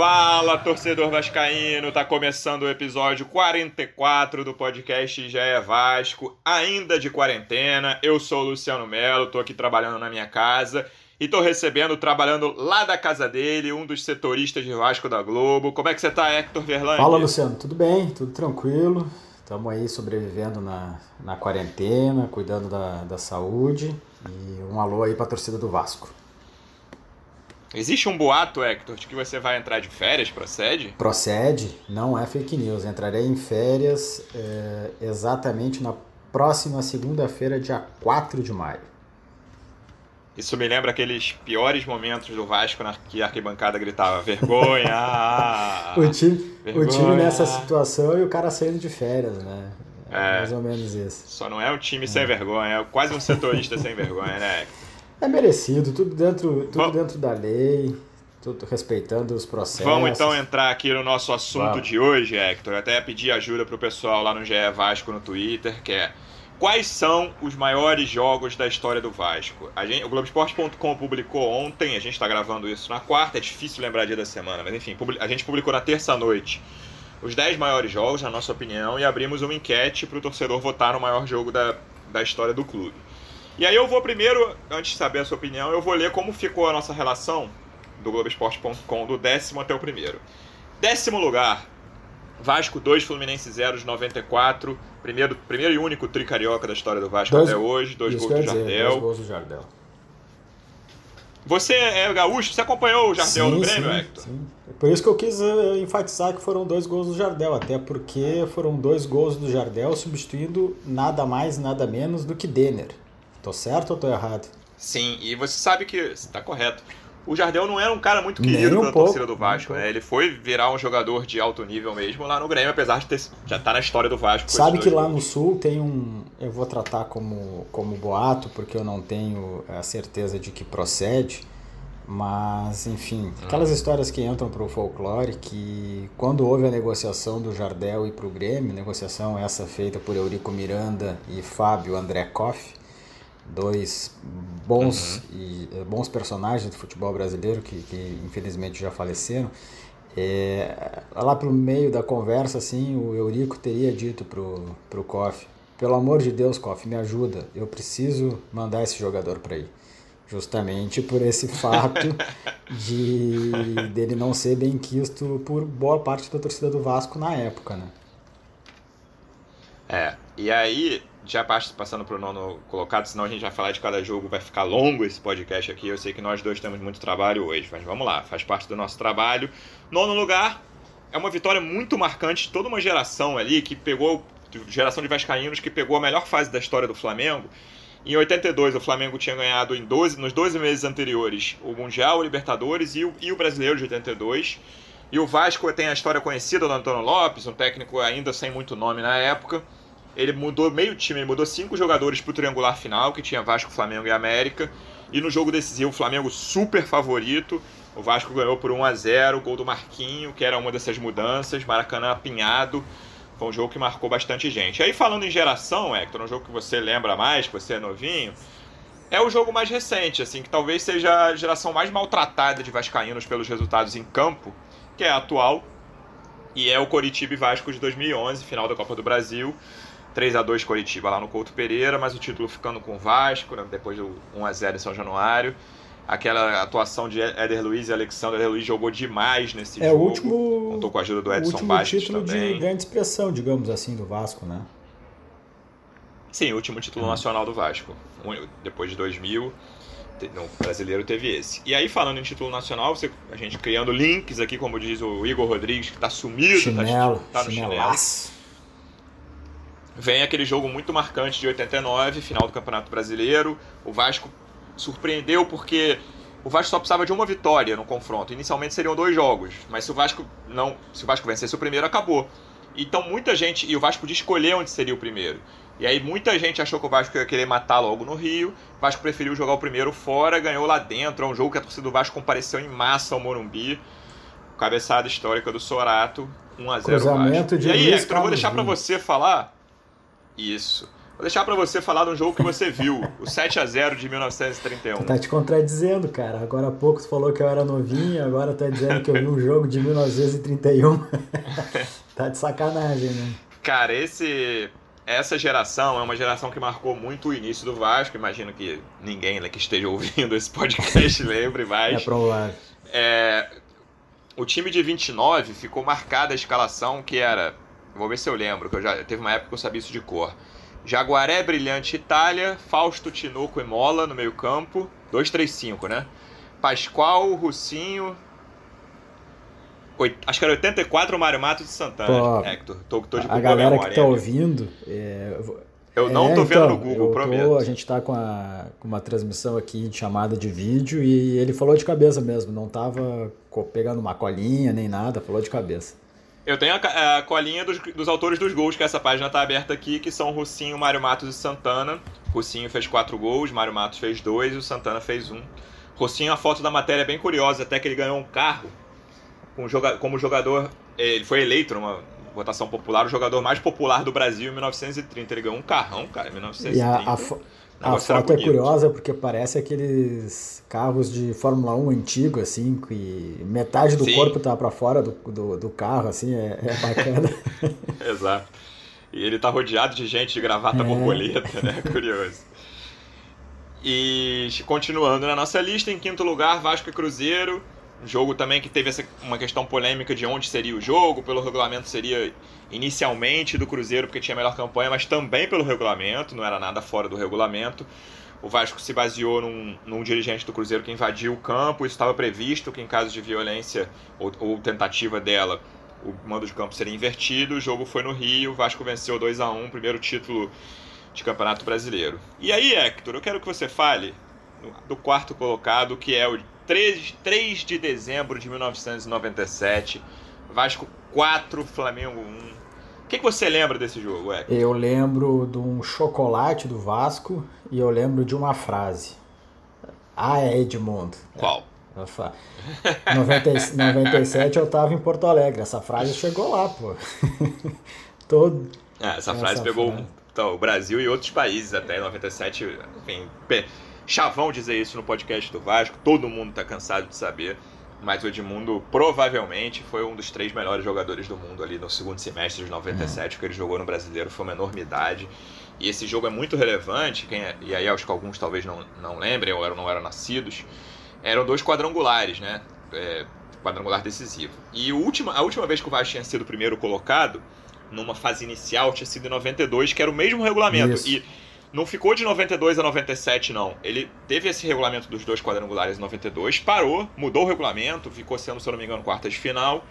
Fala, torcedor vascaíno! Tá começando o episódio 44 do podcast Já é Vasco, ainda de quarentena. Eu sou o Luciano Melo, tô aqui trabalhando na minha casa e tô recebendo, trabalhando lá da casa dele, um dos setoristas de Vasco da Globo. Como é que você tá, Hector Verlange? Fala, Luciano. Tudo bem? Tudo tranquilo. Estamos aí sobrevivendo na, na quarentena, cuidando da, da saúde. E um alô aí pra torcida do Vasco. Existe um boato, Hector, de que você vai entrar de férias, procede? Procede, não é fake news. Entrarei em férias é, exatamente na próxima segunda-feira, dia 4 de maio. Isso me lembra aqueles piores momentos do Vasco na que a arquibancada gritava vergonha. o, time, vergonha. o time nessa situação e o cara saindo de férias, né? É. mais ou menos isso. Só não é um time sem vergonha, é quase um setorista sem vergonha, né? É merecido, tudo dentro, tudo Vamos- dentro da lei, tudo respeitando os processos. Vamos então entrar aqui no nosso assunto Vamos. de hoje, Hector. Eu até pedi ajuda pro pessoal lá no GE Vasco no Twitter, que é quais são os maiores jogos da história do Vasco? A gente, o Globoesporte.com publicou ontem, a gente está gravando isso na quarta, é difícil lembrar dia da semana, mas enfim, a gente publicou na terça-noite os 10 maiores jogos, na nossa opinião, e abrimos uma enquete para o torcedor votar no maior jogo da, da história do clube. E aí eu vou primeiro, antes de saber a sua opinião, eu vou ler como ficou a nossa relação do Globoesporte.com do décimo até o primeiro. Décimo lugar, Vasco 2, Fluminense 0 de 94. Primeiro, primeiro e único tricarioca da história do Vasco Dois- até hoje, dois gols do dizer, Jardel. Dois gols do Jardel. Você é gaúcho, você acompanhou o Jardel no Grêmio, sim, Hector? sim. Por isso que eu quis eh, enfatizar que foram dois gols do Jardel, até porque foram dois gols do Jardel substituindo nada mais, nada menos do que Denner. Tô certo ou tô errado? Sim, e você sabe que está correto. O Jardel não era um cara muito querido um pela pouco, torcida do Vasco, um né? Ele foi virar um jogador de alto nível mesmo lá no Grêmio, apesar de ter, já estar na história do Vasco. Sabe que lá no sul tem um. Eu vou tratar como, como boato, porque eu não tenho a certeza de que procede. Mas, enfim, aquelas histórias que entram para o folclore, que quando houve a negociação do Jardel e para o Grêmio, negociação essa feita por Eurico Miranda e Fábio André Koff, dois bons, e, eh, bons personagens do futebol brasileiro que, que infelizmente já faleceram. É, lá pelo meio da conversa, assim, o Eurico teria dito pro, pro Koff, pelo amor de Deus, Koff, me ajuda, eu preciso mandar esse jogador para aí. Justamente por esse fato de dele não ser bem quisto por boa parte da torcida do Vasco na época, né? É, e aí, já pass- passando pro nono colocado, senão a gente vai falar de cada jogo, vai ficar longo esse podcast aqui. Eu sei que nós dois temos muito trabalho hoje, mas vamos lá, faz parte do nosso trabalho. Nono lugar, é uma vitória muito marcante toda uma geração ali que pegou, geração de vascaínos que pegou a melhor fase da história do Flamengo. Em 82, o Flamengo tinha ganhado em 12, nos 12 meses anteriores o Mundial, o Libertadores e o, e o Brasileiro de 82. E o Vasco tem a história conhecida do Antônio Lopes, um técnico ainda sem muito nome na época. Ele mudou meio time, ele mudou cinco jogadores pro triangular final, que tinha Vasco, Flamengo e América. E no jogo decisivo, o Flamengo super favorito. O Vasco ganhou por 1 a 0 gol do Marquinho, que era uma dessas mudanças, Maracanã apinhado. Foi um jogo que marcou bastante gente. Aí falando em geração, Hector, um jogo que você lembra mais, que você é novinho, é o jogo mais recente, assim, que talvez seja a geração mais maltratada de vascaínos pelos resultados em campo, que é a atual, e é o Coritiba e Vasco de 2011, final da Copa do Brasil. 3 a 2 Coritiba lá no Couto Pereira, mas o título ficando com o Vasco, né, depois do 1 a 0 em São Januário. Aquela atuação de Éder Luiz e Alexandre. Éder Luiz jogou demais nesse É jogo. o último, Contou com a ajuda do o Edson último Bastos título também. de grande expressão, digamos assim, do Vasco, né? Sim, o último título nacional do Vasco. Depois de 2000, te- no brasileiro teve esse. E aí, falando em título nacional, você- a gente criando links aqui, como diz o Igor Rodrigues, que tá sumido, tá- Chinelo, tá, no chinelo. Vem aquele jogo muito marcante de 89, final do Campeonato Brasileiro. O Vasco surpreendeu porque o Vasco só precisava de uma vitória no confronto. Inicialmente seriam dois jogos, mas se o Vasco não, se o Vasco vencesse o primeiro, acabou. Então muita gente e o Vasco podia escolher onde seria o primeiro. E aí muita gente achou que o Vasco ia querer matar logo no Rio. O Vasco preferiu jogar o primeiro fora, ganhou lá dentro. É um jogo que a torcida do Vasco compareceu em massa ao Morumbi. Cabeçada histórica do Sorato, 1x0 Cruzamento de E aí, Hector, eu vou deixar para você falar. Isso. Vou deixar para você falar de um jogo que você viu, o 7 a 0 de 1931. Tu tá te contradizendo, cara. Agora há pouco tu falou que eu era novinho, agora tá dizendo que eu vi um jogo de 1931. tá de sacanagem, né? Cara, esse essa geração é uma geração que marcou muito o início do Vasco. Imagino que ninguém né, que esteja ouvindo esse podcast lembre mais. É provável. É, o time de 29 ficou marcada a escalação que era. Vou ver se eu lembro, que eu já teve uma época que eu sabia isso de cor. Jaguaré, Brilhante, Itália, Fausto, Tinoco e Mola no meio-campo. 2-3-5, né? Pascoal, Russinho. Oit... Acho que era 84 o Mário Matos de Santana, Pô, Hector. Tô, tô de A galera memória, que tá ouvindo. é, Eu não é, tô vendo então, no Google, prometo. Tô, a gente tá com, a, com uma transmissão aqui de chamada de vídeo e ele falou de cabeça mesmo, não tava pegando uma colinha nem nada, falou de cabeça. Eu tenho a, a colinha dos, dos autores dos gols, que essa página tá aberta aqui, que são Russinho, Mário Matos e Santana. Russinho fez quatro gols, Mário Matos fez dois e o Santana fez um. Russinho, a foto da matéria é bem curiosa, até que ele ganhou um carro com joga, como jogador. Ele foi eleito numa votação popular, o jogador mais popular do Brasil em 1930. Ele ganhou um carrão, cara, em 1930. E a, a, a negócio era foto é curiosa porque parece aqueles carros de Fórmula 1 antigo, assim, que metade do Sim. corpo tá pra fora do, do, do carro, assim, é, é bacana. Exato. E ele tá rodeado de gente de gravata É. borboleta, né? Curioso. E continuando na nossa lista, em quinto lugar, Vasco e Cruzeiro. Jogo também que teve essa, uma questão polêmica de onde seria o jogo. Pelo regulamento seria inicialmente do Cruzeiro, porque tinha a melhor campanha, mas também pelo regulamento, não era nada fora do regulamento. O Vasco se baseou num, num dirigente do Cruzeiro que invadiu o campo. Isso estava previsto que, em caso de violência ou, ou tentativa dela, o mando de campo seria invertido. O jogo foi no Rio. O Vasco venceu 2 a 1 primeiro título de Campeonato Brasileiro. E aí, Hector, eu quero que você fale do quarto colocado, que é o 3, 3 de dezembro de 1997. Vasco 4, Flamengo 1. O que, que você lembra desse jogo, Hector? Eu lembro de um chocolate do Vasco e eu lembro de uma frase. Ah, é Edmundo. Qual? Eu fa- 90, 97 eu tava em Porto Alegre. Essa frase chegou lá, pô. Todo. Ah, essa Essa frase pegou frase. então, o Brasil e outros países até em 97. Enfim, chavão dizer isso no podcast do Vasco, todo mundo tá cansado de saber. Mas o Edmundo provavelmente foi um dos três melhores jogadores do mundo ali no segundo semestre de 97, o que ele jogou no brasileiro foi uma enormidade. E esse jogo é muito relevante, quem é- e aí acho que alguns talvez não, não lembrem ou eram, não eram nascidos. Eram dois quadrangulares, né? É, quadrangular decisivo. E última, a última vez que o Vasco tinha sido primeiro colocado, numa fase inicial, tinha sido em 92, que era o mesmo regulamento. Isso. E não ficou de 92 a 97, não. Ele teve esse regulamento dos dois quadrangulares em 92, parou, mudou o regulamento, ficou sendo, se eu não me engano, quartas de final.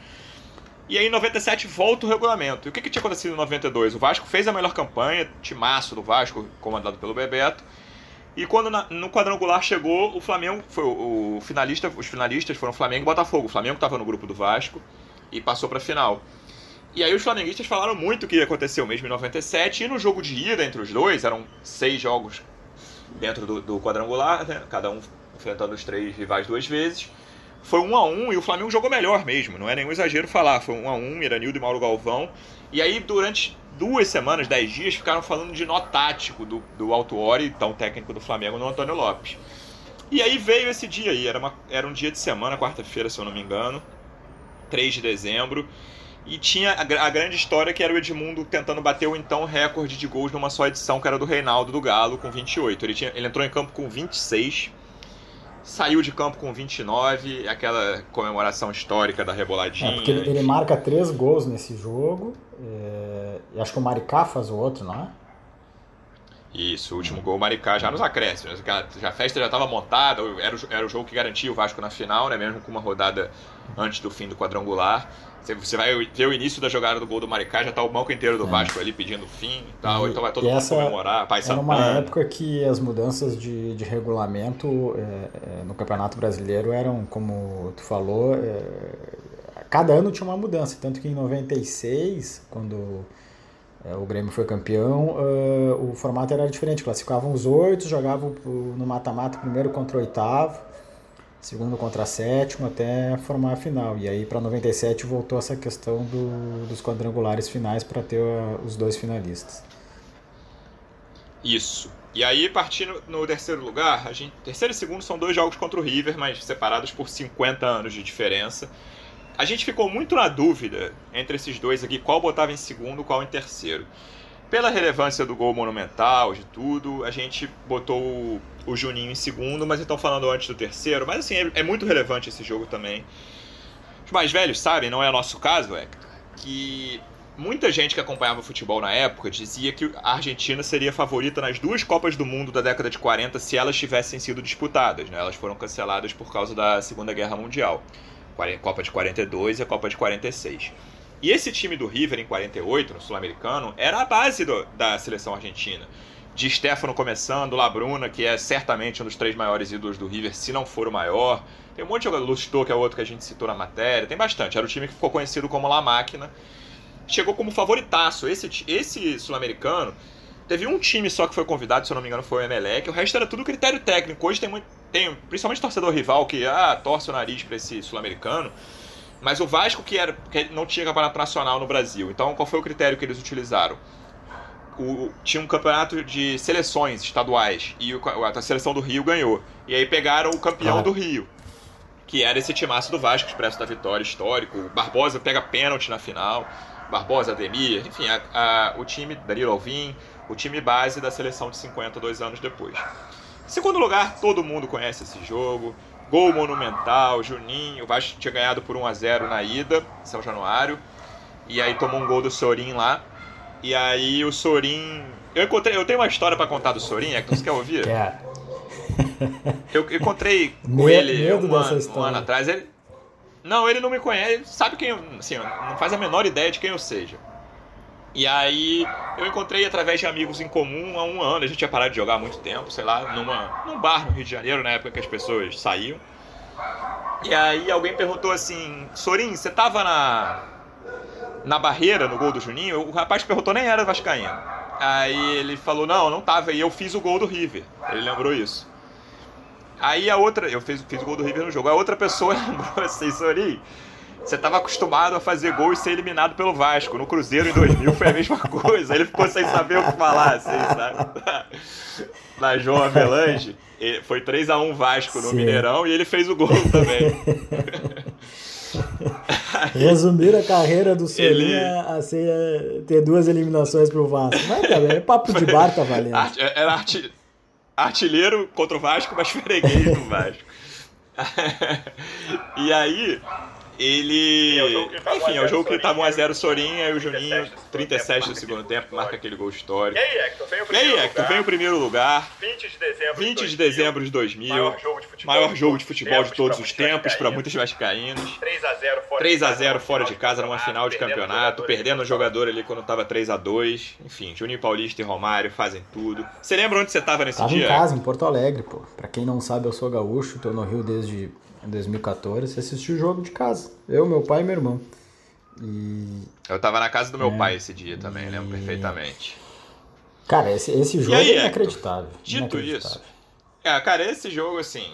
E aí em 97 volta o regulamento. E o que, que tinha acontecido em 92? O Vasco fez a melhor campanha, timaço do Vasco, comandado pelo Bebeto. E quando na- no quadrangular chegou, o Flamengo foi o, o finalista, os finalistas foram Flamengo e Botafogo. O Flamengo estava no grupo do Vasco e passou para a final. E aí os flamenguistas falaram muito que aconteceu mesmo em 97 e no jogo de ida entre os dois, eram seis jogos dentro do, do quadrangular, né? cada um enfrentando os três rivais duas vezes. Foi um a um e o Flamengo jogou melhor mesmo, não é nenhum exagero falar. Foi um a um, Miranildo e Mauro Galvão. E aí, durante duas semanas, dez dias, ficaram falando de nó tático do, do Autuori, então técnico do Flamengo, no Antônio Lopes. E aí veio esse dia aí, era, uma, era um dia de semana, quarta-feira, se eu não me engano, 3 de dezembro. E tinha a, a grande história que era o Edmundo tentando bater o então recorde de gols numa só edição, que era do Reinaldo do Galo, com 28. Ele, tinha, ele entrou em campo com 26, saiu de campo com 29, aquela comemoração histórica da reboladinha. É, porque ele, ele marca três gols nesse jogo. é, e acho que o Maricá faz o outro, não é? Isso, o último gol, o Maricá já nos acréscimos. Já A festa já estava montada, era o, era o jogo que garantia o Vasco na final, né? Mesmo com uma rodada antes do fim do quadrangular. Você, vai ver o início da jogada do gol do Maricá, já tá o banco inteiro do Vasco ali pedindo fim e tal. E- então vai todo mundo comemorar. Pai Era uma época que as mudanças de, de regulamento é, é, no Campeonato Brasileiro eram, como tu falou, é, cada ano tinha uma mudança. Tanto que em 96, quando é, o Grêmio foi campeão, uh, o formato era diferente, classificavam os oito, jogavam no mata-mata primeiro contra o oitavo, segundo contra sétimo, até formar a final. E aí para 97 voltou essa questão do, dos quadrangulares finais para ter uh, os dois finalistas. Isso. E aí, partindo no terceiro lugar, a gente, terceiro e segundo são dois jogos contra o River, mas separados por 50 anos de diferença. A gente ficou muito na dúvida entre esses dois aqui, qual botava em segundo, qual em terceiro. Pela relevância do gol monumental, de tudo, a gente botou o, Juninho em segundo, mas estão falando antes do terceiro. Mas assim, é, é, muito relevante esse jogo também. Os mais velhos sabem, não é nosso caso, é que muita gente que acompanhava futebol na época dizia que a Argentina seria favorita nas duas Copas do Mundo da década de 40 se elas tivessem sido disputadas. Né? Elas foram canceladas por causa da Segunda Guerra Mundial. Copa de 42 e a Copa de 46. E esse time do River em 48, no Sul-Americano, era a base do, da seleção argentina. De Stefano começando, Labruna, que é certamente um dos três maiores ídolos do River, se não for o maior. Tem um monte de jogador, Lustô, que é outro que a gente citou na matéria. Tem bastante. Era o time que ficou conhecido como La Máquina. Chegou como favoritaço. Esse, esse sul-americano teve um time só que foi convidado, se eu não me engano, foi o Emelec. O resto era tudo critério técnico. Hoje tem muito, tem principalmente torcedor rival que ah, torce o nariz para esse sul-americano. Mas o Vasco que era que não tinha campeonato nacional no Brasil. Então qual foi o critério que eles utilizaram? O, tinha um campeonato de seleções estaduais e o, a seleção do Rio ganhou. E aí pegaram o campeão ah. do Rio, que era esse timaço do Vasco, expresso da vitória histórico. O Barbosa pega pênalti na final. Barbosa, Ademir, enfim, a, a, o time, Danilo Alvim, o time base da seleção de 52 anos depois. Segundo lugar, todo mundo conhece esse jogo. Gol monumental, Juninho. O Vasco tinha ganhado por 1 a 0 na ida, São Januário. E aí tomou um gol do Sorin lá. E aí o Sorin. Eu, encontrei, eu tenho uma história para contar do Sorin, é que você quer ouvir? Quer. Eu encontrei com ele um ano, um ano atrás. Ele... Não, ele não me conhece, sabe quem eu. Assim, não faz a menor ideia de quem eu seja. E aí eu encontrei através de amigos em comum há um ano. A gente tinha parado de jogar há muito tempo, sei lá, numa, num bar no Rio de Janeiro, na época que as pessoas saíam. E aí alguém perguntou assim, Sorin, você tava na, na barreira no gol do Juninho? O rapaz que perguntou nem era Vascaíno. Aí ele falou, não, não tava. E eu fiz o gol do River. Ele lembrou isso. Aí a outra, eu fiz, fiz o gol do River no jogo. A outra pessoa lembrou assim, Sorin, você estava acostumado a fazer gol e ser eliminado pelo Vasco. No Cruzeiro em 2000 foi a mesma coisa. Ele ficou sem saber o que falar, assim, sabe? Na João Avelange, foi 3x1 Vasco no Sim. Mineirão e ele fez o gol também. Resumir a carreira do Solinha ele... a ser, ter duas eliminações pro Vasco. Mas também é papo de bar, tá valendo. Era arti... artilheiro contra o Vasco, mas freguês do Vasco. e aí, ele. É Enfim, é o jogo que ele tava 1x0 Sorinha e o Juninho, 37 do segundo tempo, marca aquele gol histórico. E aí, Hector, vem o primeiro, Hector, vem o primeiro lugar. 20 de dezembro, 20 de, dezembro de 2000. Maior jogo de futebol, maior jogo de, futebol de todos os tempos para muitos vascaínos. 3x0 fora, 3 a 0 fora de casa numa final de campeonato, perdendo o jogador ali quando tava 3x2. Enfim, Juninho Paulista e Romário fazem tudo. Você lembra onde você tava nesse tava dia? Tava em casa, em Porto Alegre, pô. Pra quem não sabe, eu sou gaúcho, tô no Rio desde em 2014, assisti o jogo de casa. Eu, meu pai e meu irmão. E... Eu tava na casa do meu é, pai esse dia também, e... lembro perfeitamente. Cara, esse, esse jogo aí, é inacreditável. Dito inacreditável. isso. É, cara, esse jogo, assim.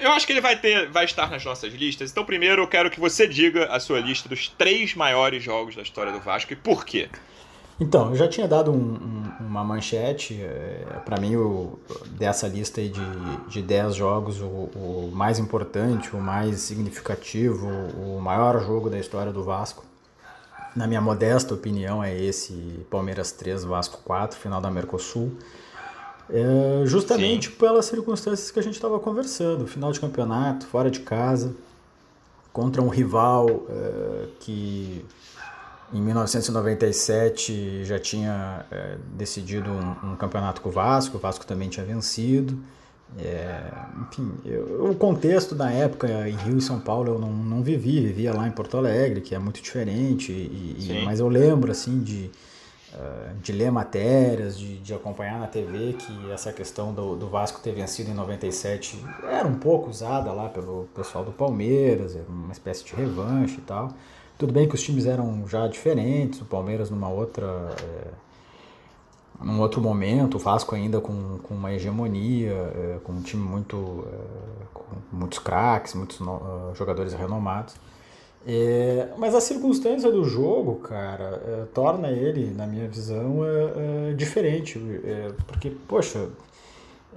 Eu acho que ele vai ter, vai estar nas nossas listas. Então, primeiro, eu quero que você diga a sua lista dos três maiores jogos da história do Vasco e por quê. Então, eu já tinha dado um, um, uma manchete, é, para mim, o, dessa lista aí de, de 10 jogos, o, o, mais importante, o mais significativo, o maior jogo da história do Vasco, na minha modesta opinião, é esse Palmeiras 3, Vasco 4, final da Mercosul. É, justamente Sim. pelas circunstâncias que a gente estava conversando, final de campeonato, fora de casa, contra um rival é, que em 1997 já tinha é, decidido um, um, campeonato com o Vasco, o Vasco também tinha vencido. É, enfim, eu, o contexto da época em Rio e São Paulo eu não, não vivi, vivia lá em Porto Alegre, que é muito diferente, e, e, mas eu lembro assim de, uh, de ler matérias, de, de acompanhar na TV que essa questão do, do Vasco ter vencido em 97 era um pouco usada lá pelo pessoal do Palmeiras, uma espécie de revanche e tal. Tudo bem que os times eram já diferentes, o Palmeiras numa outra. É, num outro momento, o Vasco ainda com, com uma hegemonia, é, com um time muito. É, com muitos craques, muitos no, uh, jogadores renomados. É, mas a circunstância do jogo, cara, é, torna ele, na minha visão, é, é diferente. É, porque, poxa,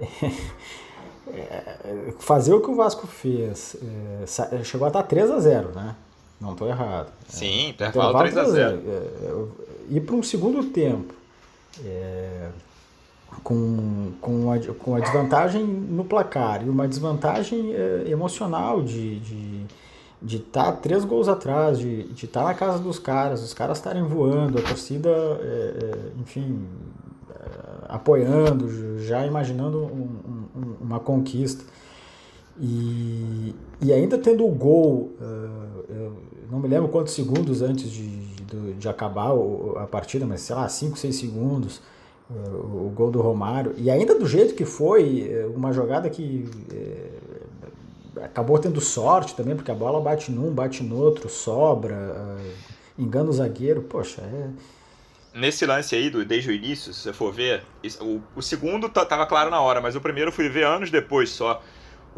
é, fazer o que o Vasco fez, chegou a estar 3 a 0 né? Não estou errado. Sim, intervalo 3 a 0 Ir para um segundo tempo, com, com, a, com a desvantagem no placar e uma desvantagem emocional de, de de estar tá três gols atrás, de estar tá na casa dos caras, os caras estarem voando, a torcida, é, é, enfim, é, apoiando, já imaginando um, um, uma conquista. E, e ainda tendo o gol, uh, não me lembro quantos segundos antes de, de, de acabar a partida, mas sei lá, 5, 6 segundos, uh, o gol do Romário. E ainda do jeito que foi, uma jogada que acabou tendo sorte também, porque a bola bate num, bate no outro, sobra, engana o zagueiro, poxa, é... Nesse lance aí, do, desde o início, se você for ver, o, o segundo tava claro na hora, mas o primeiro fui ver anos depois só.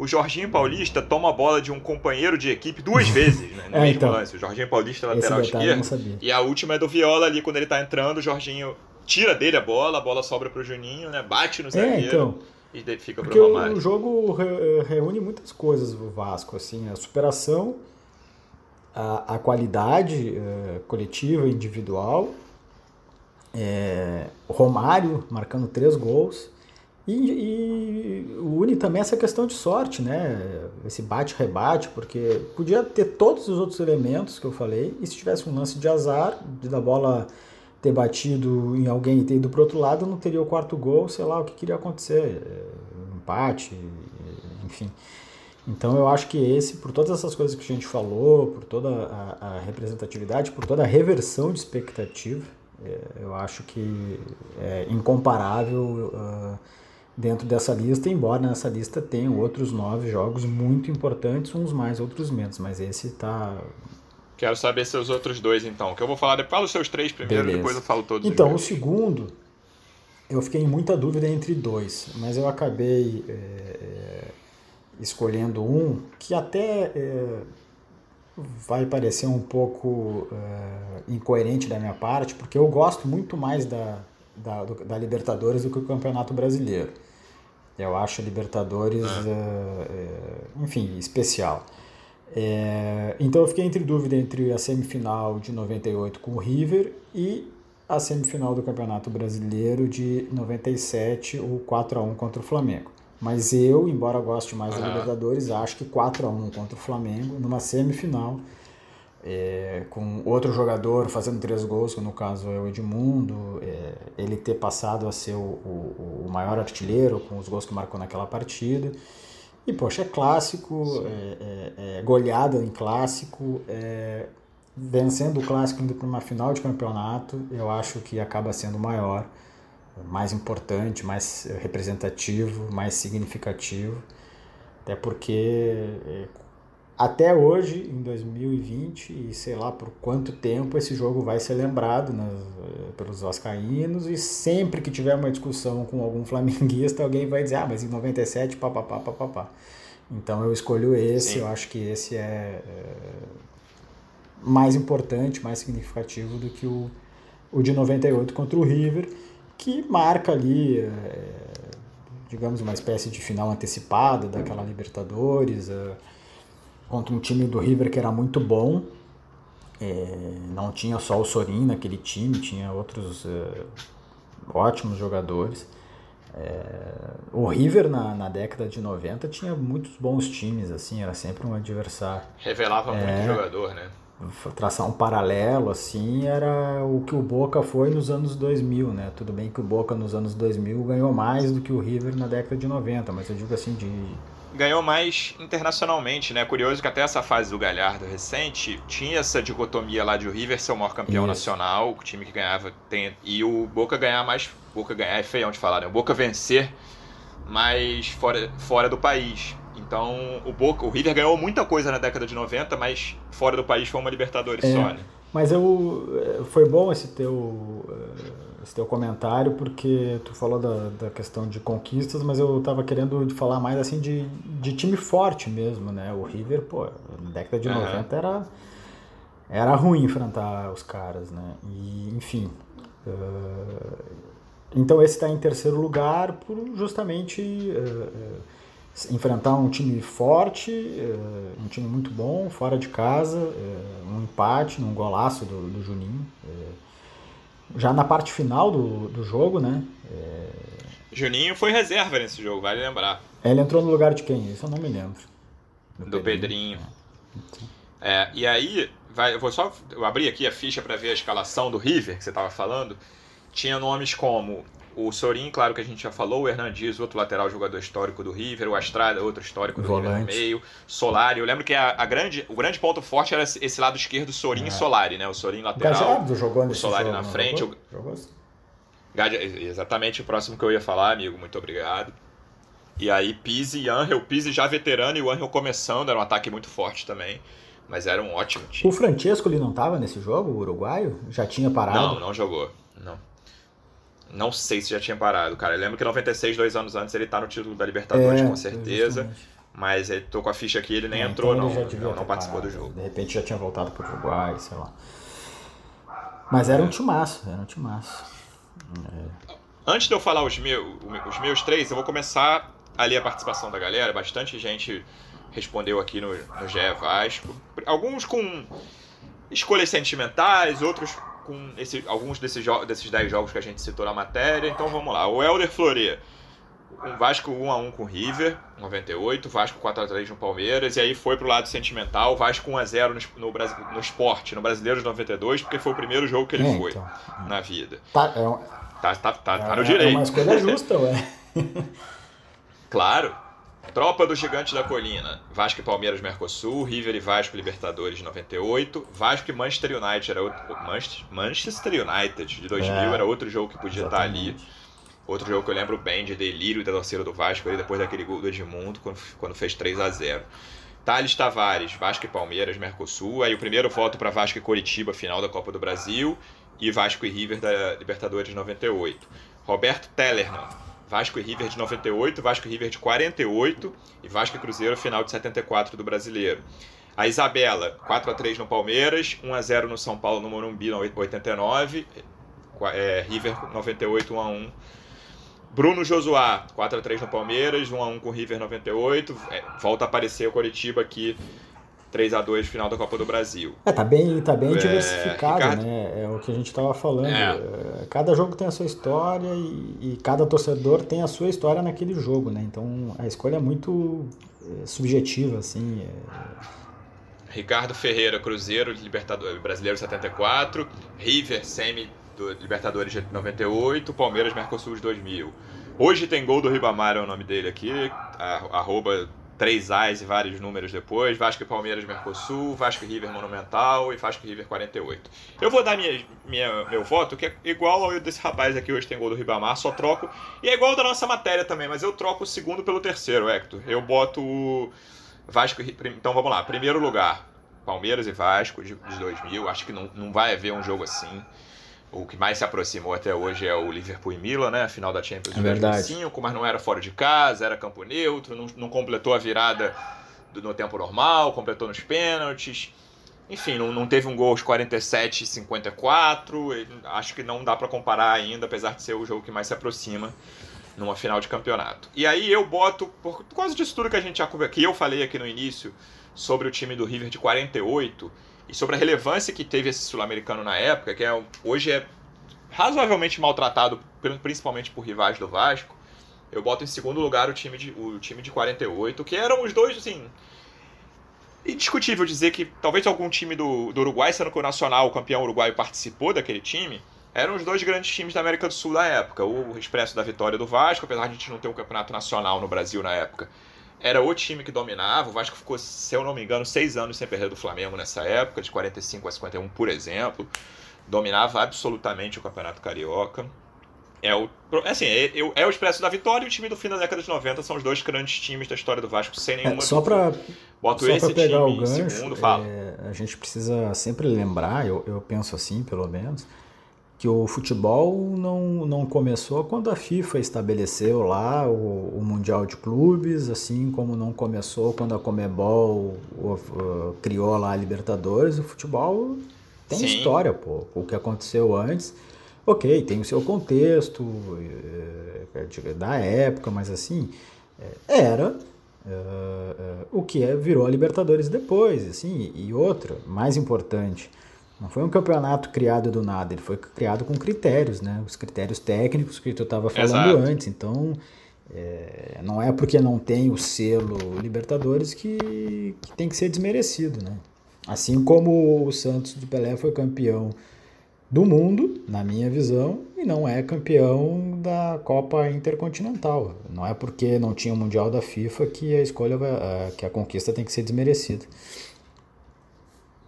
O Jorginho Paulista toma a bola de um companheiro de equipe duas vezes, né, no é, mesmo então, lance. O Jorginho Paulista lateral esquerdo. E a última é do Viola ali, quando ele tá entrando, o Jorginho tira dele a bola, a bola sobra pro Juninho, né? Bate no é, zagueiro. Então e fica Porque o jogo reúne muitas coisas o Vasco, assim, a superação, a, a qualidade é, coletiva e individual, é, o Romário marcando três gols e, e une também essa questão de sorte, né? Esse bate-rebate, porque podia ter todos os outros elementos que eu falei e se tivesse um lance de azar, de da bola ter batido em alguém e ter ido para outro lado, não teria o quarto gol, sei lá o que queria acontecer, empate, enfim. Então eu acho que esse, por todas essas coisas que a gente falou, por toda a, a representatividade, por toda a reversão de expectativa, é, eu acho que é incomparável uh, dentro dessa lista, embora nessa lista tenham outros nove jogos muito importantes, uns mais, outros menos, mas esse está Quero saber seus outros dois, então. Que eu vou falar depois. Fala os seus três primeiro, Beleza. depois eu falo todos. Então, o segundo, eu fiquei em muita dúvida entre dois, mas eu acabei é, é, escolhendo um que até é, vai parecer um pouco é, incoerente da minha parte, porque eu gosto muito mais da, da, da Libertadores do que o Campeonato Brasileiro. Eu acho a Libertadores. É, enfim, especial. É, então eu fiquei entre dúvida entre a semifinal de 98 com o River e a semifinal do Campeonato Brasileiro de 97, o 4 a 1 contra o Flamengo. Mas eu, embora goste mais da Libertadores, acho que 4 a 1 contra o Flamengo numa semifinal é, com outro jogador fazendo três gols, que no caso é o Edmundo, é, ele ter passado a ser o, o, o maior artilheiro com os gols que marcou naquela partida. E, poxa, é clássico, é, é, é, goleada em clássico, é, vencendo o clássico indo para uma final de campeonato, eu acho que acaba sendo maior, mais importante, mais representativo, mais significativo. Até porque é, até hoje, em 2020, e sei lá por quanto tempo, esse jogo vai ser lembrado né, pelos vascaínos e sempre que tiver uma discussão com algum flamenguista, alguém vai dizer, ah, mas em 97, papapá, papapá. Então eu escolho esse, Sim. eu acho que esse é, é, mais importante, mais significativo do que o, o de 98 contra o River, que marca ali, é, digamos, uma espécie de final antecipada daquela Libertadores, é, contra um time do River que era muito bom. É, não tinha só o Sorin naquele time, tinha outros é, ótimos jogadores. É, o River na, na década de 90 tinha muitos bons times, assim, era sempre um adversário. Revelava muito é. jogador, né? Traçar um paralelo, assim, era o que o Boca foi nos anos 2000, né? Tudo bem que o Boca nos anos 2000 ganhou mais do que o River na década de 90, mas eu digo assim, de ganhou mais internacionalmente, né? Curioso que até essa fase do Galhardo recente tinha essa dicotomia lá de o River ser o maior campeão Isso. nacional, o time que ganhava tem e o Boca ganhar mais, Boca ganhar é feião de falar, né? O Boca vencer mais fora, fora do país. Então, o Boca, o River ganhou muita coisa na década de 90, mas fora do país foi uma Libertadores É. só, né? Mas eu, foi bom esse teu, eh, esse teu comentário, porque tu falou da, da questão de conquistas, mas eu tava querendo falar mais assim de, de time forte mesmo, né? O River, pô, na década de Aham. 90 era, era ruim enfrentar os caras, né? E, enfim. eh, então esse está em terceiro lugar por justamente eh, eh, enfrentar um time forte, um time muito bom, fora de casa, um empate num golaço do, do Juninho. Já na parte final do, do jogo, né? Juninho foi reserva nesse jogo, vale lembrar. Ele entrou no lugar de quem? Isso eu não me lembro. Do Pedrinho. É, e aí, vai, eu vou só eu abri aqui a ficha para ver a escalação do River que você estava falando. Tinha nomes como o Sorin, claro que a gente já falou, o Hernandes, outro lateral jogador histórico do River, o Astrada, outro histórico do River no Volante. meio, Solari. Eu lembro que a, a grande, o grande ponto forte era esse lado esquerdo, Sorin e Solari, né? O Sorin O lateral. Gajardo jogou nesse Solari jogo, na frente, Jogou? Jogou. Gade- Exatamente o próximo que eu ia falar, amigo. Muito obrigado. E aí, Pise e Angel. Pise já veterano e o Angel começando. Era um ataque muito forte também. Mas era um ótimo time. O Francesco ele não estava nesse jogo, o uruguaio? Já tinha parado? Não, não jogou. Não. Sei se já tinha parado, cara. Eu lembro que em 96, dois anos antes, ele tá no título da Libertadores, É, com certeza. justamente. Mas ele tô com a ficha aqui ele nem É, entrou, então ele não. Não, não participou do parado. jogo. De repente já tinha voltado pro Uruguai, sei lá. Mas era um timaço, era um timaço. Antes de eu falar os, meu, os meus três, eu vou começar a ler a participação da galera. Bastante gente respondeu aqui no, no GE Vasco. Alguns com escolhas sentimentais, outros com esse, alguns desses, desses 10 jogos que a gente citou na matéria. Então vamos lá. O Helder Florea. Um Vasco 1x1 com o River, 98, Vasco 4x3 no Palmeiras, e aí foi pro lado sentimental, Vasco 1x0 no, no, no esporte, no Brasileiro de 92, porque foi o primeiro jogo que ele É, foi então. na vida. Tá, é, um- Tá, tá, tá, tá no é- direito. É uma escolha justa, ué. Claro. Tropa do Gigante da Colina. Vasco e Palmeiras Mercosul, River e Vasco Libertadores de 98, Vasco e Manchester United era outro, Manchester- United de 2000 É, era outro jogo que podia estar ali. Exatamente. Outro jogo que eu lembro bem de delírio da torcida do Vasco ali depois daquele gol do Edmundo quando, quando fez 3 a 0. Thales Tavares, Vasco e Palmeiras Mercosul, aí o primeiro voto para Vasco e Coritiba final da Copa do Brasil e Vasco e River da Libertadores de 98. Roberto Tellerman, Vasco e River de 98, Vasco e River de 48 e Vasco e Cruzeiro final de 74 do Brasileiro. A Isabela, 4 a 3 no Palmeiras, 1 a 0 no São Paulo no Morumbi no 89, qua- é, River 98 1 a 1. Bruno Josuá, 4 a 3 no Palmeiras, 1 a 1 com River 98, é, volta a aparecer o Coritiba aqui 3 a 2 final da Copa do Brasil. É, tá bem, tá bem É, diversificado, Ricardo- né? É o que a gente tava falando. É. É, Cada jogo tem a sua história e, e cada torcedor tem a sua história naquele jogo, né? Então a escolha é muito é, subjetiva, assim. é- Ricardo Ferreira, Cruzeiro, Libertadores, Brasileiro 74, River, Semi do Libertadores de 98, Palmeiras, Mercosul de 2000. Hoje tem gol do Ribamar, é o nome dele aqui, arroba 3 As e vários números depois, Vasco e Palmeiras, Mercosul, Vasco e River Monumental e Vasco e River 48. Eu vou dar minha, minha- meu voto, que é igual ao desse rapaz aqui, hoje tem gol do Ribamar, só troco, e é igual da nossa matéria também, mas eu troco o segundo pelo terceiro, Hector. Eu boto o Vasco e Então vamos lá. Primeiro lugar, Palmeiras e Vasco de, de 2000. Acho que não, não vai haver um jogo assim. O que mais se aproximou até hoje é o Liverpool e Milan, né? A final da Champions É de verdade. 2005, mas não era fora de casa, era campo neutro, não, não completou a virada do- no tempo normal, completou nos pênaltis. Enfim, não, não teve um gol aos 47 e 54. e Acho que não dá pra comparar ainda, apesar de ser o jogo que mais se aproxima numa final de campeonato. E aí eu boto, por causa disso tudo que a gente já que eu falei aqui no início sobre o time do River de 48 e sobre a relevância que teve esse sul-americano na época, que é, hoje é razoavelmente maltratado, prin- principalmente por rivais do Vasco. Eu boto em segundo lugar o time de, o time de 48, que eram os dois, assim. Indiscutível dizer que talvez algum time do, do Uruguai, sendo que o Nacional, o campeão uruguaio, participou daquele time, eram os dois grandes times da América do Sul da época. O Expresso da Vitória do Vasco, apesar de a gente não ter um campeonato nacional no Brasil na época, era o time que dominava. O Vasco ficou, se eu não me engano, seis anos sem perder do Flamengo nessa época, de 45 a 51, por exemplo. Dominava absolutamente o Campeonato Carioca. é o assim, é, é, o Expresso da Vitória e o time do fim da década de 90 são os dois grandes times da história do Vasco, sem nenhuma. É, só para Boto só esse pegar o gancho, segundo. É, a gente precisa sempre lembrar, eu, eu penso assim, pelo menos, que o futebol não, não começou quando a FIFA estabeleceu lá o, o Mundial de Clubes, assim como não começou quando a Comebol o, o, criou lá a Libertadores. O futebol tem Sim. história, pô. O que aconteceu antes, ok, tem o seu contexto é, da época, mas assim, é, era Uh, uh, o que é, virou a Libertadores depois, assim, e outra, mais importante, não foi um campeonato criado do nada, ele foi criado com critérios, né? Os critérios técnicos que tu estava falando Exato. antes. Então, é, não é porque não tem o selo Libertadores que, que tem que ser desmerecido, né? Assim como o Santos do Pelé foi campeão do mundo, na minha visão, e não é campeão da Copa Intercontinental. Não é porque não tinha o Mundial da FIFA que a escolha, que a conquista tem que ser desmerecida.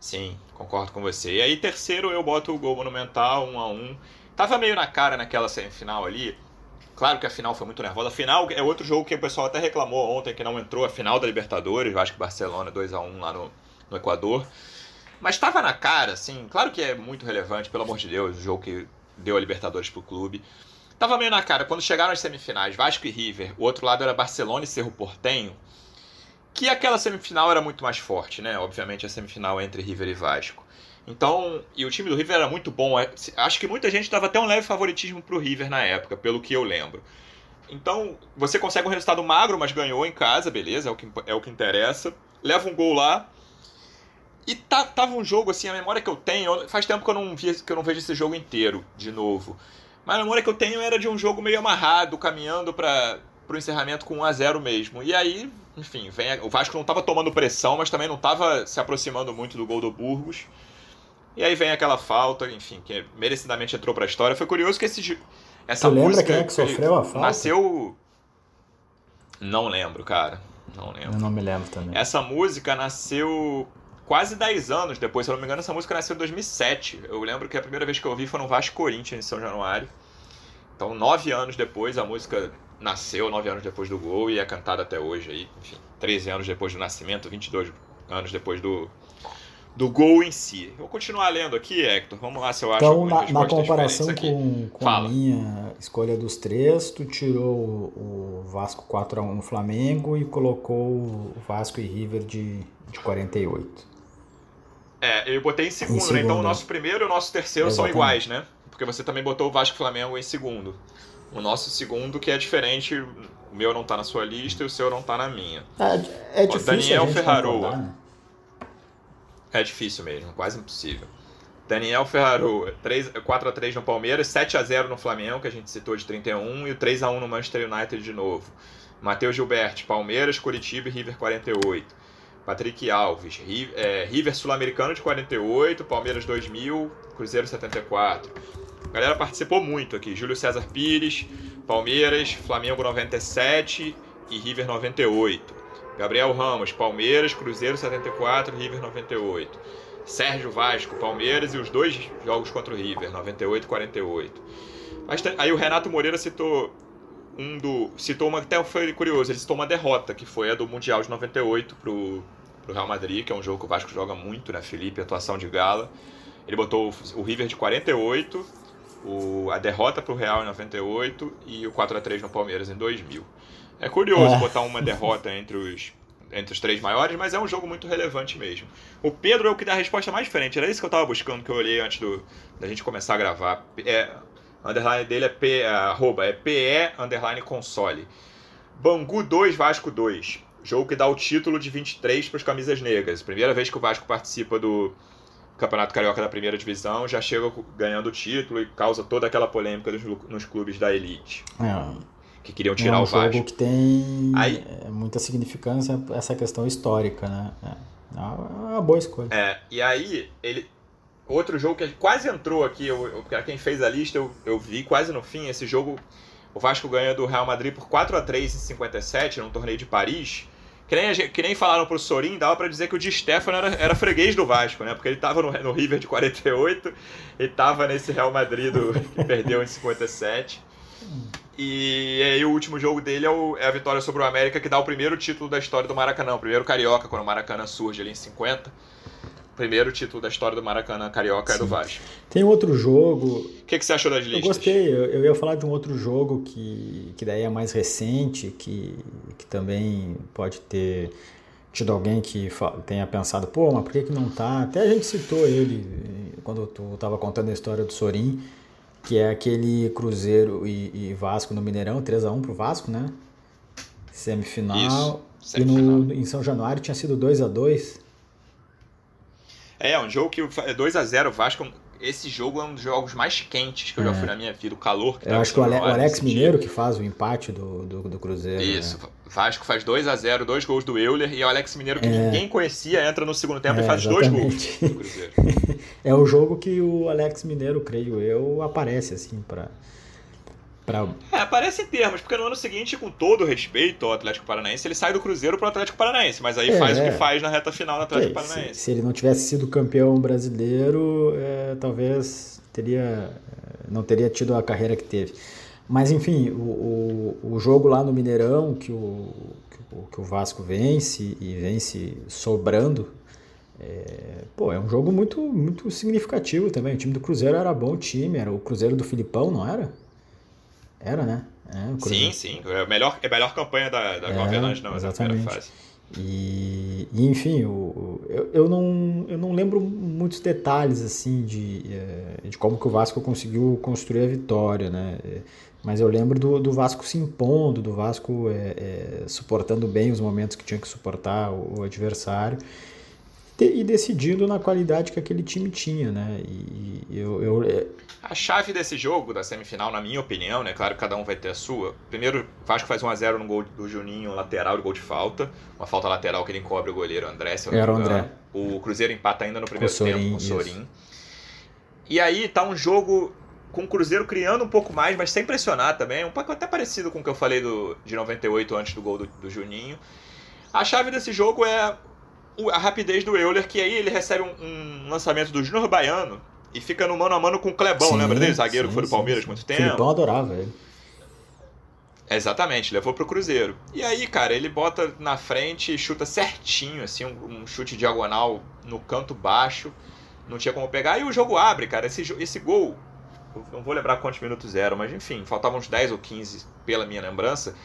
Sim, concordo com você. E aí, terceiro, eu boto o gol monumental, um a um. Tava meio na cara naquela semifinal ali. Claro que a final foi muito nervosa. A final é outro jogo que o pessoal até reclamou ontem que não entrou a final da Libertadores. Eu acho que Barcelona 2 a 1 lá no, no Equador. Mas tava na cara, assim. Claro que é muito relevante, pelo amor de Deus, o jogo que deu a Libertadores pro clube. Tava meio na cara. Quando chegaram as semifinais, Vasco e River, o outro lado era Barcelona e Cerro Portenho que aquela semifinal era muito mais forte, né? Obviamente a semifinal entre River e Vasco. Então, e o time do River era muito bom. É, acho que muita gente dava até um leve favoritismo pro River na época, pelo que eu lembro. Então, você consegue um resultado magro, mas ganhou em casa, beleza, é o que, é o que interessa. Leva um gol lá. E tá, tava um jogo, assim, a memória que eu tenho. Faz tempo que eu não, vi, que eu não vejo esse jogo inteiro de novo. Mas a memória que eu tenho era de um jogo meio amarrado, caminhando para pro encerramento com 1 a 0 mesmo. E aí enfim, vem, o Vasco não estava tomando pressão, mas também não estava se aproximando muito do gol do Burgos. E aí vem aquela falta, enfim, que merecidamente entrou para a história. Foi curioso que esse, essa tu música. lembra quem é que sofreu a falta? Nasceu. Não lembro, cara. Não lembro. Eu não me lembro também. Essa música nasceu quase 10 anos depois, se eu não me engano, essa música nasceu em 2007. Eu lembro que a primeira vez que eu ouvi foi no Vasco Corinthians, em São Januário. Então, nove anos depois, a música nasceu nove anos depois do gol e é cantada até hoje aí, enfim, 13 anos depois do nascimento, 22 anos depois do, do gol em si. Vou continuar lendo aqui, Hector. Vamos lá se eu acho Então, na, na comparação com, com a minha escolha dos três, tu tirou o Vasco 4x1 no Flamengo e colocou o Vasco e River de, de 48. É, eu botei em segundo, em segundo né? Então o nosso primeiro e o nosso terceiro Exatamente. são iguais, né? Porque você também botou o Vasco e Flamengo em segundo. O nosso segundo, que é diferente, o meu não tá na sua lista e o seu não tá na minha. É, é difícil. Daniel Ferraroa. Né? É difícil mesmo, quase impossível. Daniel Ferraro, 4x3 no Palmeiras, 7x0 no Flamengo, que a gente citou de 31, e o 3x1 no Manchester United de novo. Matheus Gilberto, Palmeiras, Curitiba e River 48. Patrick Alves, River, é, River Sul-Americano de 48, Palmeiras 2000, Cruzeiro 74. A galera participou muito aqui. Júlio César Pires, Palmeiras, Flamengo 97 e River 98. Gabriel Ramos, Palmeiras, Cruzeiro 74, River 98. Sérgio Vasco, Palmeiras e os dois jogos contra o River, 98 e 48. Mas aí o Renato Moreira citou um do. Citou uma. Até foi curioso, ele citou uma derrota, que foi a do Mundial de 98 pro, pro Real Madrid, que é um jogo que o Vasco joga muito, né, Felipe? Atuação de gala. Ele botou o River de 48 o, a derrota para o Real em 98 e o 4 a 3 no Palmeiras em 2000. É curioso é. botar uma derrota entre os, entre os três maiores, mas é um jogo muito relevante mesmo. O Pedro é o que dá a resposta mais diferente. Era isso que eu estava buscando, que eu olhei antes do, da gente começar a gravar. É, underline dele é, P, arroba, é PE underline console. Bangu 2, Vasco 2. Jogo que dá o título de 23 para os camisas negras. Primeira vez que o Vasco participa do, Campeonato Carioca da primeira divisão, já chega ganhando o título e causa toda aquela polêmica nos, nos clubes da elite. É. Que queriam tirar é um o Vasco. jogo que tem Aí, é, muita significância essa questão histórica, né? É, é uma boa escolha. É, e aí, ele. Outro jogo que quase entrou aqui, eu, eu, quem fez a lista, eu, eu vi quase no fim, esse jogo. O Vasco ganha do Real Madrid por 4 a 3 em 57, num torneio de Paris. Que nem, que nem falaram pro Sorin, dava para dizer que o Di Stefano era, era freguês do Vasco, né? Porque ele tava no, no River de 48, ele tava nesse Real Madrid do, que perdeu em 57. E aí o último jogo dele é, o, é, a vitória sobre o América, que dá o primeiro título da história do Maracanã, o primeiro carioca, quando o Maracanã surge ali em 50. Primeiro título da história do Maracanã carioca Sim. é do Vasco. Tem outro jogo. O que, que você achou das listas? Eu gostei, eu, eu, ia falar de um outro jogo que, que daí é mais recente, que, que também pode ter tido alguém que tenha pensado, pô, mas por que, que não tá? Até a gente citou ele quando tu estava contando a história do Sorin que é aquele Cruzeiro e, e Vasco no Mineirão, 3x1 pro Vasco, né? Semifinal. Isso, semifinal. E no, em São Januário tinha sido 2x2. É, um jogo que 2x0 Vasco esse jogo é um dos jogos mais quentes que eu é. já fui na minha vida. O calor que Eu acho que o, Ale o Alex Mineiro que faz o empate do, do, do Cruzeiro. Isso. Né? Vasco faz 2 a 0 dois gols do Euler, e o Alex Mineiro, que é. ninguém conhecia, entra no segundo tempo é, e faz exatamente. dois gols do Cruzeiro. é o jogo que o Alex Mineiro, creio eu, aparece assim para Pra... É, aparece em termos, porque no ano seguinte, com todo respeito ao Atlético Paranaense, ele sai do Cruzeiro pro Atlético Paranaense, mas aí é, faz é. o que faz na reta final do Atlético é, Paranaense. Se, se, ele não tivesse sido campeão brasileiro, é, talvez teria não teria tido a carreira que teve. Mas enfim, o, o, o jogo lá no Mineirão, que o, que o, que o Vasco vence e vence sobrando, é, pô, é um jogo muito, muito significativo também. O time do Cruzeiro era bom time, era o Cruzeiro do Filipão, não era? Era, né? É, sim, sim. É a melhor, é a melhor campanha da, da é, Governance, não, exatamente. fase. E, e, enfim, o, eu, eu, não, eu não lembro muitos detalhes assim de, é, de como que o Vasco conseguiu construir a vitória, né? Mas eu lembro do, do Vasco se impondo, do Vasco é, é, suportando bem os momentos que tinha que suportar o, o adversário e decidindo na qualidade que aquele time tinha, né? E eu, eu, é, A chave desse jogo, da semifinal, na minha opinião, né? Claro que cada um vai ter a sua. Primeiro, Vasco faz 1x0 no gol do Juninho, lateral, de gol de falta. Uma falta lateral que ele encobre o goleiro André, se eu não Era o André. O Cruzeiro empata ainda no primeiro com tempo com o Sorin. E aí tá um jogo com o Cruzeiro criando um pouco mais, mas sem pressionar também. Um pouco até parecido com o que eu falei do, de 98 antes do gol do, do Juninho. A chave desse jogo é a rapidez do Euler, que aí ele recebe um, um lançamento do Júnior Baiano e fica no mano a mano com o Clebão, sim, lembra dele? Zagueiro sim, que foi do Palmeiras sim. muito tempo. Filipão adorava ele. Exatamente, levou pro Cruzeiro. E aí, cara, ele bota na frente e chuta certinho, assim, um, um, chute diagonal no canto baixo. Não tinha como pegar. E o jogo abre, cara. Esse, esse gol, não vou lembrar quantos minutos eram, mas enfim, faltavam uns 10 ou 15 pela minha lembrança.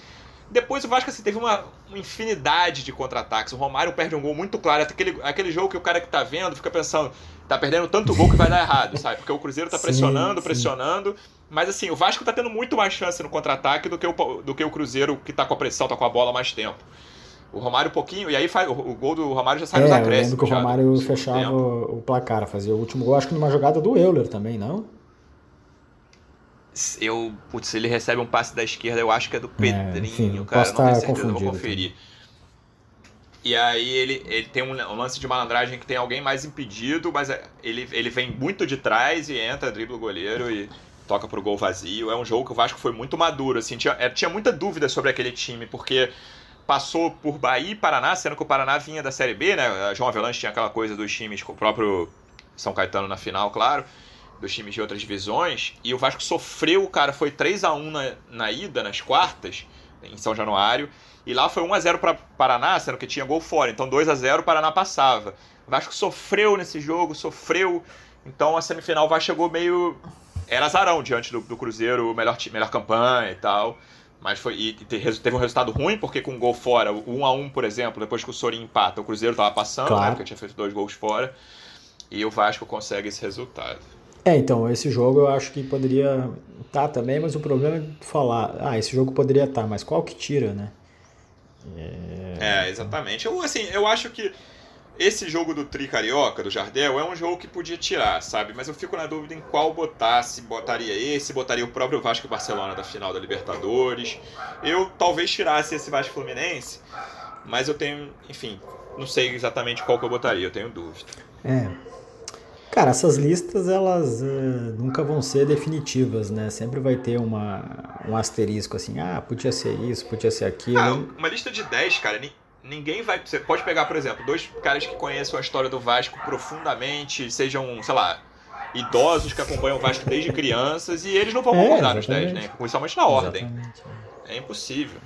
Depois o Vasco assim, teve uma, uma infinidade de contra-ataques. O Romário perde um gol muito claro. Aquele, aquele jogo que o cara que tá vendo fica pensando, tá perdendo tanto gol que vai dar errado, sabe? Porque o Cruzeiro tá pressionando, sim, pressionando. Mas assim, o Vasco tá tendo muito mais chance no contra-ataque do, que o, do que o Cruzeiro que tá com a pressão, tá com a bola mais tempo. O Romário um pouquinho, e aí faz, o, o gol do Romário já sai é, nos acréscimos. Eu lembro que o Romário fechava o, o placar, fazia o último gol, acho que numa jogada do Euler também, não? Eu, putz, ele recebe um passe da esquerda, eu acho que é do Pedrinho, é, enfim, cara, não tenho certeza, vou conferir. Também. E aí ele, ele tem um, um, lance de malandragem que tem alguém mais impedido, mas é, ele, ele vem muito de trás e entra, dribla o goleiro e toca pro gol vazio. É um jogo que o Vasco foi muito maduro, assim, tinha, é, tinha muita dúvida sobre aquele time, porque passou por Bahia e Paraná, sendo que o Paraná vinha da Série B, né? A João Avelanche tinha aquela coisa dos times com o próprio São Caetano na final, claro dos times de outras divisões, e o Vasco sofreu, cara, foi 3 a 1 na, na ida, nas quartas, em São Januário, e lá foi 1 a 0 para Paraná, sendo que tinha gol fora, então 2 a 0 o Paraná passava. O Vasco sofreu nesse jogo, sofreu, então a semifinal o Vasco chegou meio... Era azarão diante do, do Cruzeiro, melhor, melhor campanha e tal, mas foi e teve um resultado ruim, porque com um gol fora, o 1 a 1 por exemplo, depois que o Sorin empata, o Cruzeiro estava passando, claro. né, porque tinha feito dois gols fora, e o Vasco consegue esse resultado. É, então, esse jogo eu acho que poderia estar tá também, mas o problema é falar, ah, esse jogo poderia estar, tá, mas qual que tira, né? É, é exatamente. Eu, assim, eu acho que esse jogo do Tri Carioca, do Jardel, é um jogo que podia tirar, sabe? Mas eu fico na dúvida em qual botar, se botaria esse, botaria o próprio Vasco e Barcelona da final da Libertadores. Eu talvez tirasse esse Vasco Fluminense, mas eu tenho, enfim, não sei exatamente qual que eu botaria, eu tenho dúvida. É, Cara, essas listas elas uh, nunca vão ser definitivas, né? Sempre vai ter uma, um asterisco assim, ah, podia ser isso, podia ser aquilo. Ah, uma lista de 10, cara, ninguém vai. Você pode pegar, por exemplo, dois caras que conheçam a história do Vasco profundamente, sejam, sei lá, idosos que acompanham o Vasco desde crianças e eles não vão é, concordar nos 10, né? Principalmente na ordem. Exatamente. É impossível.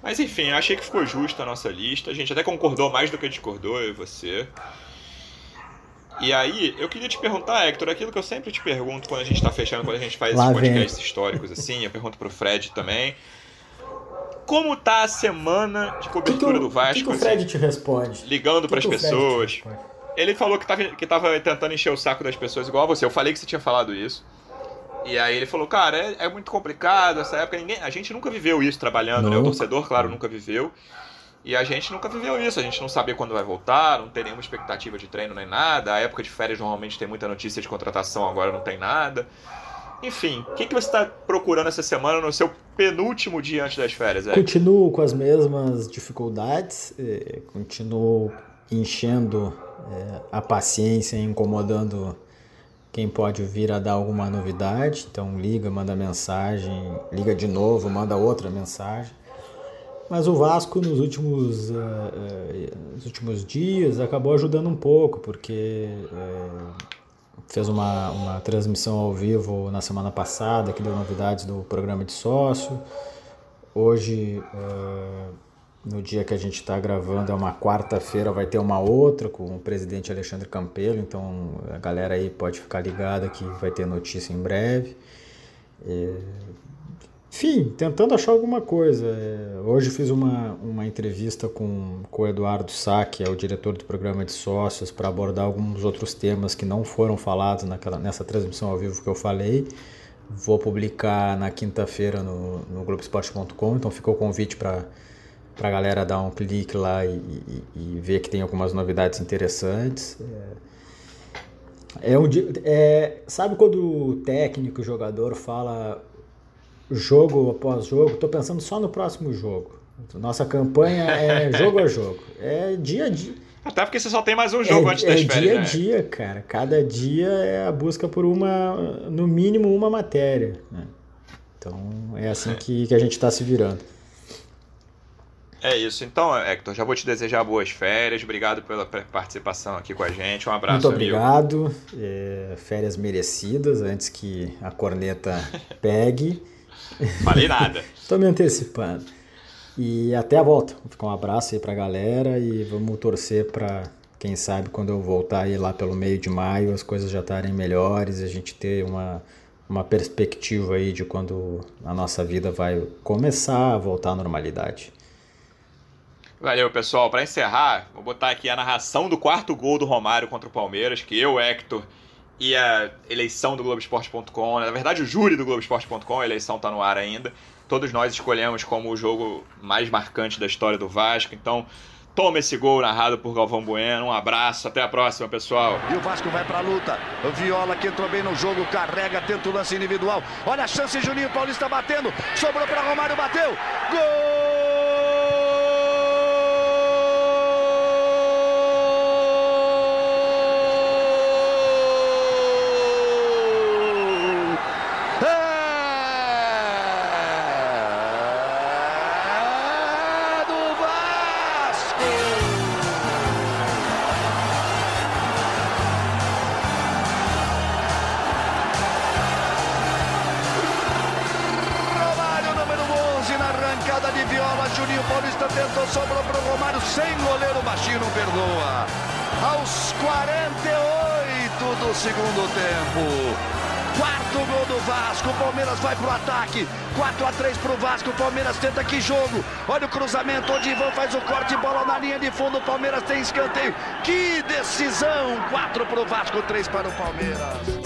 Mas enfim, achei que ficou justa a nossa lista. A gente até concordou mais do que discordou, eu e você. E aí, eu queria te perguntar, Hector, aquilo que eu sempre te pergunto quando a gente está fechando, quando a gente faz Lá esses podcasts vem. históricos assim, eu pergunto pro Fred também. Como tá a semana de cobertura que que, do Vasco? O que, que o Fred assim, te responde? Ligando para as pessoas. Ele falou que tava, que tava tentando encher o saco das pessoas igual a você. Eu falei que você tinha falado isso. E aí ele falou, cara, é, é muito complicado essa época. Ninguém, a gente nunca viveu isso trabalhando, né? O torcedor, claro, nunca viveu. E a gente nunca viveu isso, a gente não sabia quando vai voltar, não tem nenhuma expectativa de treino nem nada. A época de férias normalmente tem muita notícia de contratação, agora não tem nada. Enfim, o que, que você está procurando essa semana no seu penúltimo dia antes das férias? É? Continuo com as mesmas dificuldades, eh, continuo enchendo é, a paciência, incomodando quem pode vir a dar alguma novidade. Então liga, manda mensagem, liga de novo, manda outra mensagem. Mas o Vasco nos últimos, uh, uh, nos últimos dias acabou ajudando um pouco, porque uh, fez uma, uma transmissão ao vivo na semana passada que deu novidades do programa de sócio. Hoje no dia que a gente está gravando, é uma quarta-feira, vai ter uma outra com o presidente Alexandre Campelo, então a galera aí pode ficar ligada que vai ter notícia em breve. Enfim, tentando achar alguma coisa. É... Hoje fiz uma, uma entrevista com, com o Eduardo Sá, que é o diretor do programa de sócios, para abordar alguns outros temas que não foram falados naquela, nessa transmissão ao vivo que eu falei. Vou publicar na quinta-feira no, no Globoesporte.com, então ficou o convite para a galera dar um clique lá e, e, e, ver que tem algumas novidades interessantes. É, é um, é, sabe quando o técnico, o jogador fala jogo após jogo? Estou pensando só no próximo jogo. Nossa campanha é jogo a jogo. É dia a dia. Até porque você só tem mais um jogo é, antes das é férias. Dia a né? dia, cara. Cada dia é a busca por uma, no mínimo, uma matéria. Né? Então é assim que, que a gente está se virando. É isso. Então, Hector, já vou te desejar boas férias. Obrigado pela participação aqui com a gente. Um abraço. Muito obrigado. É, férias merecidas antes que a corneta pegue. Falei nada. Estou me antecipando. E até a volta. Vou ficar um abraço aí para a galera e vamos torcer para, quem sabe, quando eu voltar aí lá pelo meio de maio, as coisas já estarem melhores, a gente ter uma, uma perspectiva aí de quando a nossa vida vai começar a voltar à normalidade. Valeu, pessoal. Para encerrar, vou botar aqui a narração do quarto gol do Romário contra o Palmeiras, que eu, Hector, e a eleição do Globoesporte.com, na verdade o júri do Globoesporte.com, a eleição está no ar ainda. Todos nós escolhemos como o jogo mais marcante da história do Vasco, então toma esse gol narrado por Galvão Bueno. Um abraço, até a próxima, pessoal. E o Vasco vai para a luta. O Viola que entrou bem no jogo, carrega, tenta o lance individual. Olha a chance, Juninho Paulista batendo. Sobrou para Romário, bateu. Gol! Vai pro ataque. 4 a 3 pro Vasco, Palmeiras tenta que jogo. Olha o cruzamento, onde Ivan faz o corte, bola na linha de fundo, Palmeiras tem escanteio. Que decisão! 4 pro Vasco, 3 para o Palmeiras.